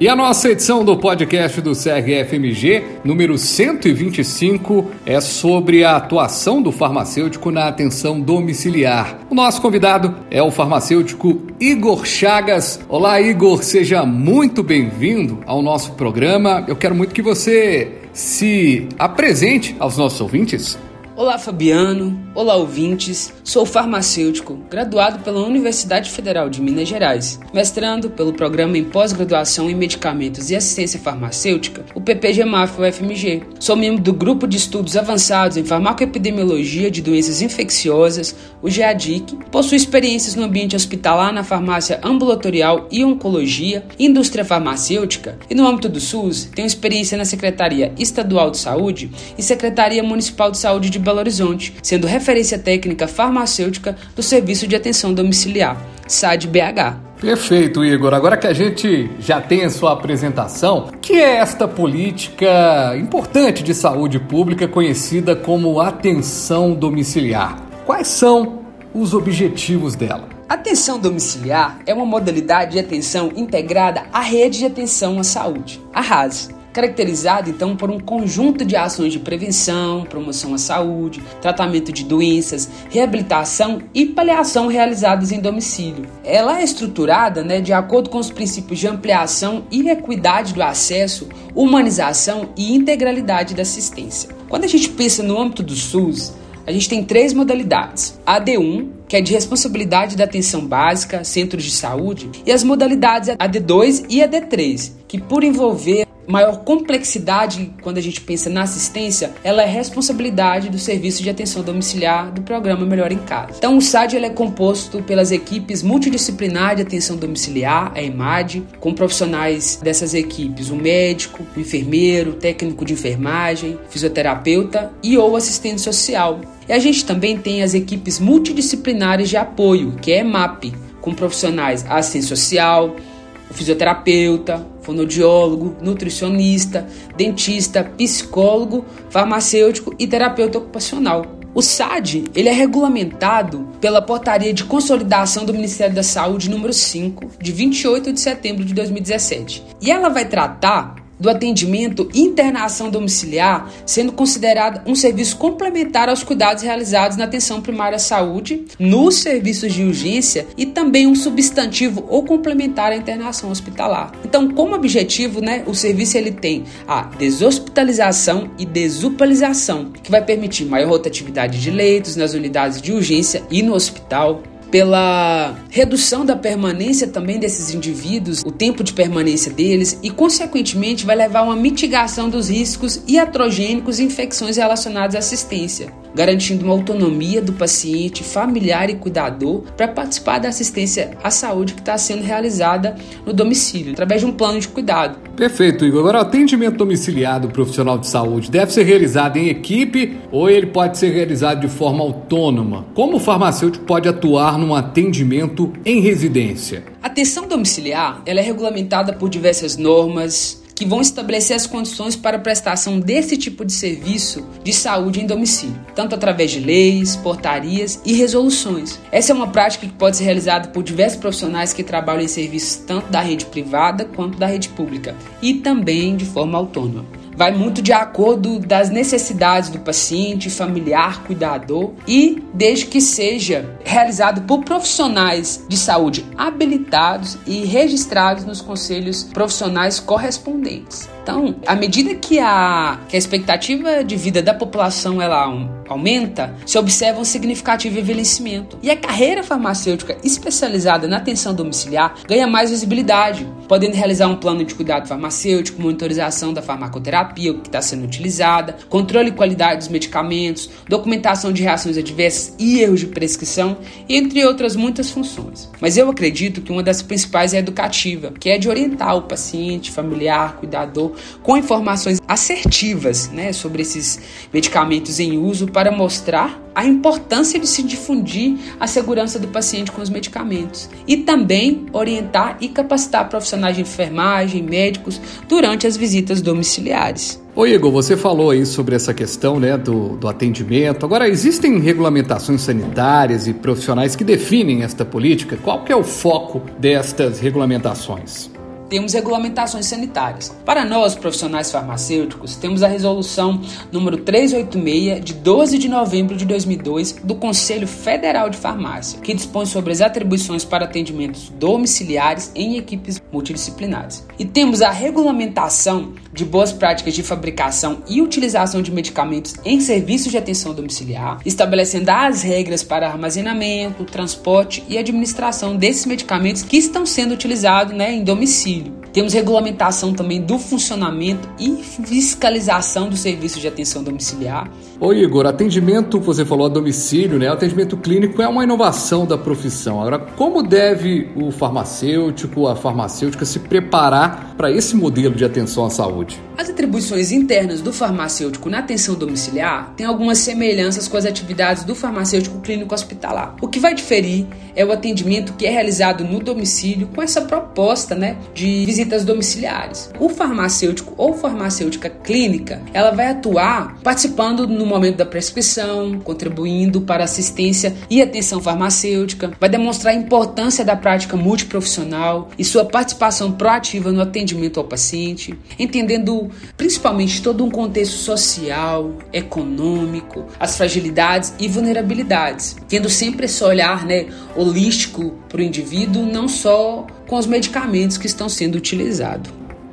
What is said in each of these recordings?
E a nossa edição do podcast do CRFMG, número 125, é sobre a atuação do farmacêutico na atenção domiciliar. O nosso convidado é o farmacêutico Igor Chagas. Olá, Igor, seja muito bem-vindo ao nosso programa. Eu quero muito que você se apresente aos nossos ouvintes. Olá, Fabiano. Olá, ouvintes. Sou farmacêutico, graduado pela Universidade Federal de Minas Gerais, mestrando pelo Programa em Pós-Graduação em Medicamentos e Assistência Farmacêutica, o PPGMAF-UFMG. Sou membro do Grupo de Estudos Avançados em Farmacoepidemiologia de Doenças Infecciosas, o GEADIC. Possuo experiências no ambiente hospitalar na farmácia ambulatorial e oncologia, indústria farmacêutica e no âmbito do SUS, tenho experiência na Secretaria Estadual de Saúde e Secretaria Municipal de Saúde de Belo Horizonte, sendo referência técnica farmacêutica do Serviço de Atenção Domiciliar, SAD-BH. Perfeito, Igor. Agora que a gente já tem a sua apresentação, que é esta política importante de saúde pública conhecida como atenção domiciliar? Quais são os objetivos dela? Atenção domiciliar é uma modalidade de atenção integrada à rede de atenção à saúde, a RAS caracterizado então por um conjunto de ações de prevenção, promoção à saúde, tratamento de doenças, reabilitação e paliação realizadas em domicílio. Ela é estruturada né, de acordo com os princípios de ampliação e equidade do acesso, humanização e integralidade da assistência. Quando a gente pensa no âmbito do SUS, a gente tem três modalidades: a AD1, que é de responsabilidade da atenção básica, centros de saúde, e as modalidades AD2 e AD3, que por envolver maior complexidade quando a gente pensa na assistência, ela é responsabilidade do serviço de atenção domiciliar do programa Melhor em Casa. Então, o SAD ele é composto pelas equipes multidisciplinar de atenção domiciliar, a EMAD, com profissionais dessas equipes, o médico, o enfermeiro, o técnico de enfermagem, fisioterapeuta e ou assistente social. E a gente também tem as equipes multidisciplinares de apoio, que é EMAP, com profissionais assistente social, o fisioterapeuta, fonoaudiólogo, nutricionista, dentista, psicólogo, farmacêutico e terapeuta ocupacional. O SAD ele é regulamentado pela Portaria de Consolidação do Ministério da Saúde número 5, de 28 de setembro de 2017. E ela vai tratar do atendimento internação domiciliar sendo considerado um serviço complementar aos cuidados realizados na atenção primária à saúde, nos serviços de urgência e também um substantivo ou complementar à internação hospitalar. Então, como objetivo, né, o serviço ele tem a deshospitalização e desupalização, que vai permitir maior rotatividade de leitos nas unidades de urgência e no hospital, pela redução da permanência também desses indivíduos, o tempo de permanência deles e, consequentemente, vai levar a uma mitigação dos riscos iatrogênicos e infecções relacionadas à assistência, garantindo uma autonomia do paciente, familiar e cuidador para participar da assistência à saúde que está sendo realizada no domicílio, através de um plano de cuidado. Perfeito, Igor. Agora, o atendimento domiciliar do profissional de saúde deve ser realizado em equipe ou ele pode ser realizado de forma autônoma? Como o farmacêutico pode atuar num atendimento em residência? A atenção domiciliar ela é regulamentada por diversas normas, que vão estabelecer as condições para a prestação desse tipo de serviço de saúde em domicílio, tanto através de leis, portarias e resoluções. Essa é uma prática que pode ser realizada por diversos profissionais que trabalham em serviços tanto da rede privada quanto da rede pública e também de forma autônoma vai muito de acordo das necessidades do paciente, familiar, cuidador e desde que seja realizado por profissionais de saúde habilitados e registrados nos conselhos profissionais correspondentes. Então, à medida que a, que a expectativa de vida da população ela aumenta, se observa um significativo envelhecimento. E a carreira farmacêutica especializada na atenção domiciliar ganha mais visibilidade, podendo realizar um plano de cuidado farmacêutico, monitorização da farmacoterapia que está sendo utilizada, controle e qualidade dos medicamentos, documentação de reações adversas e erros de prescrição, entre outras muitas funções. Mas eu acredito que uma das principais é educativa, que é de orientar o paciente, familiar, cuidador com informações assertivas né, sobre esses medicamentos em uso para mostrar a importância de se difundir a segurança do paciente com os medicamentos e também orientar e capacitar profissionais de enfermagem, médicos durante as visitas domiciliares. Ô Igor, você falou aí sobre essa questão né, do, do atendimento. Agora, existem regulamentações sanitárias e profissionais que definem esta política? Qual que é o foco destas regulamentações? Temos regulamentações sanitárias. Para nós, profissionais farmacêuticos, temos a resolução número 386 de 12 de novembro de 2002 do Conselho Federal de Farmácia, que dispõe sobre as atribuições para atendimentos domiciliares em equipes multidisciplinares. E temos a regulamentação de boas práticas de fabricação e utilização de medicamentos em serviços de atenção domiciliar, estabelecendo as regras para armazenamento, transporte e administração desses medicamentos que estão sendo utilizados né, em domicílio. Temos regulamentação também do funcionamento e fiscalização do serviço de atenção domiciliar. Ô Igor, atendimento, você falou a domicílio, né? O atendimento clínico é uma inovação da profissão. Agora, como deve o farmacêutico, a farmacêutica se preparar para esse modelo de atenção à saúde? As atribuições internas do farmacêutico na atenção domiciliar têm algumas semelhanças com as atividades do farmacêutico clínico hospitalar. O que vai diferir é o atendimento que é realizado no domicílio com essa proposta né, de visitas domiciliares. O farmacêutico ou farmacêutica clínica, ela vai atuar participando no momento da prescrição, contribuindo para assistência e atenção farmacêutica, vai demonstrar a importância da prática multiprofissional e sua participação proativa no atendimento ao paciente, entendendo principalmente todo um contexto social, econômico, as fragilidades e vulnerabilidades, tendo sempre esse olhar né, holístico para o indivíduo, não só com os medicamentos que estão sendo utilizados.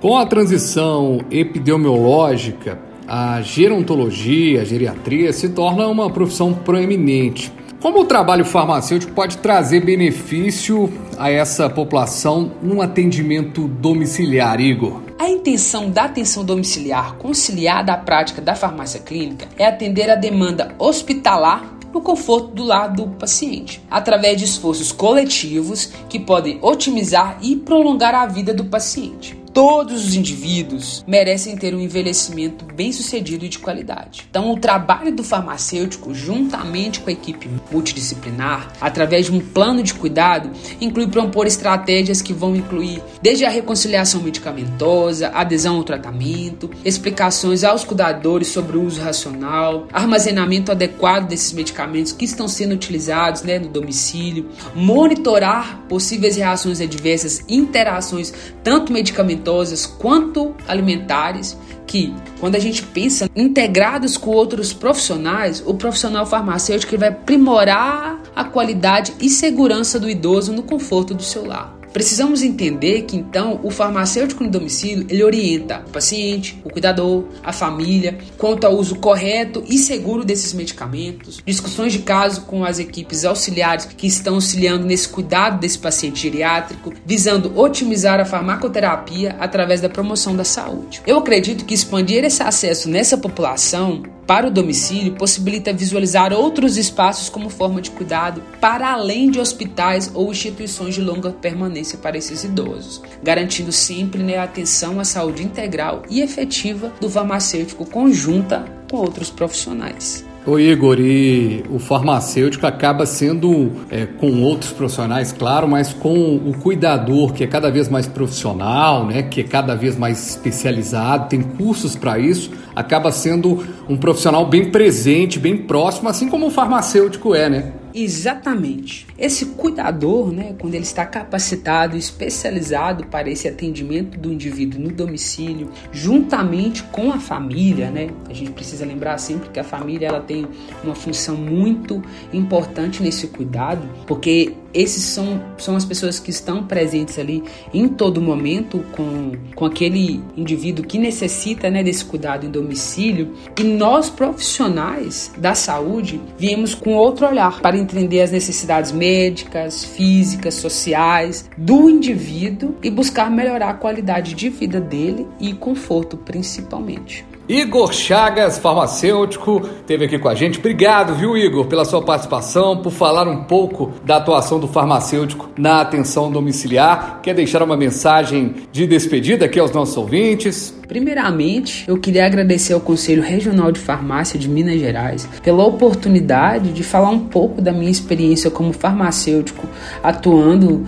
Com a transição epidemiológica, a gerontologia, a geriatria se torna uma profissão proeminente. Como o trabalho farmacêutico pode trazer benefício a essa população num atendimento domiciliar, Igor? A intenção da atenção domiciliar conciliada à prática da farmácia clínica é atender a demanda hospitalar no conforto do lar do paciente, através de esforços coletivos que podem otimizar e prolongar a vida do paciente. Todos os indivíduos merecem ter um envelhecimento bem sucedido e de qualidade. Então, o trabalho do farmacêutico, juntamente com a equipe multidisciplinar, através de um plano de cuidado, inclui propor estratégias que vão incluir desde a reconciliação medicamentosa, adesão ao tratamento, explicações aos cuidadores sobre o uso racional, armazenamento adequado desses medicamentos que estão sendo utilizados né, no domicílio, monitorar possíveis reações adversas, interações tanto medicamentosas medicamentosas quanto alimentares, que quando a gente pensa integrados com outros profissionais, o profissional farmacêutico vai aprimorar a qualidade e segurança do idoso no conforto do seu lar. Precisamos entender que então o farmacêutico no domicílio ele orienta o paciente, o cuidador, a família quanto ao uso correto e seguro desses medicamentos, discussões de caso com as equipes auxiliares que estão auxiliando nesse cuidado desse paciente geriátrico, visando otimizar a farmacoterapia através da promoção da saúde. Eu acredito que expandir esse acesso nessa população para o domicílio possibilita visualizar outros espaços como forma de cuidado para além de hospitais ou instituições de longa permanência para esses idosos, garantindo sempre né, atenção à saúde integral e efetiva do farmacêutico conjunta com outros profissionais. Ô Igor, e o farmacêutico acaba sendo é, com outros profissionais, claro, mas com o cuidador, que é cada vez mais profissional, né, que é cada vez mais especializado, tem cursos para isso, acaba sendo um profissional bem presente, bem próximo, assim como o farmacêutico é, né? Exatamente. Esse cuidador, né, quando ele está capacitado especializado para esse atendimento do indivíduo no domicílio, juntamente com a família, né? A gente precisa lembrar sempre que a família ela tem uma função muito importante nesse cuidado, porque esses são, são as pessoas que estão presentes ali em todo momento com, com aquele indivíduo que necessita né, desse cuidado em domicílio. E nós, profissionais da saúde, viemos com outro olhar para entender as necessidades médicas, físicas, sociais do indivíduo e buscar melhorar a qualidade de vida dele e conforto principalmente. Igor Chagas, farmacêutico, esteve aqui com a gente. Obrigado, viu, Igor, pela sua participação, por falar um pouco da atuação do farmacêutico na atenção domiciliar. Quer deixar uma mensagem de despedida aqui aos nossos ouvintes? Primeiramente, eu queria agradecer ao Conselho Regional de Farmácia de Minas Gerais pela oportunidade de falar um pouco da minha experiência como farmacêutico atuando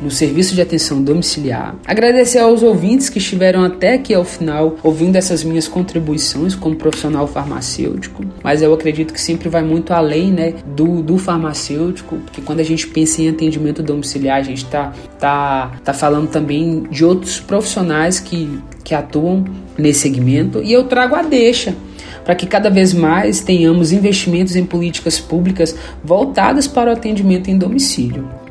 no serviço de atenção domiciliar. Agradecer aos ouvintes que estiveram até aqui ao final ouvindo essas minhas contribuições contribuições como profissional farmacêutico, mas eu acredito que sempre vai muito além né, do, do farmacêutico, porque quando a gente pensa em atendimento domiciliar, a gente está tá, tá falando também de outros profissionais que, que atuam nesse segmento, e eu trago a deixa para que cada vez mais tenhamos investimentos em políticas públicas voltadas para o atendimento em domicílio.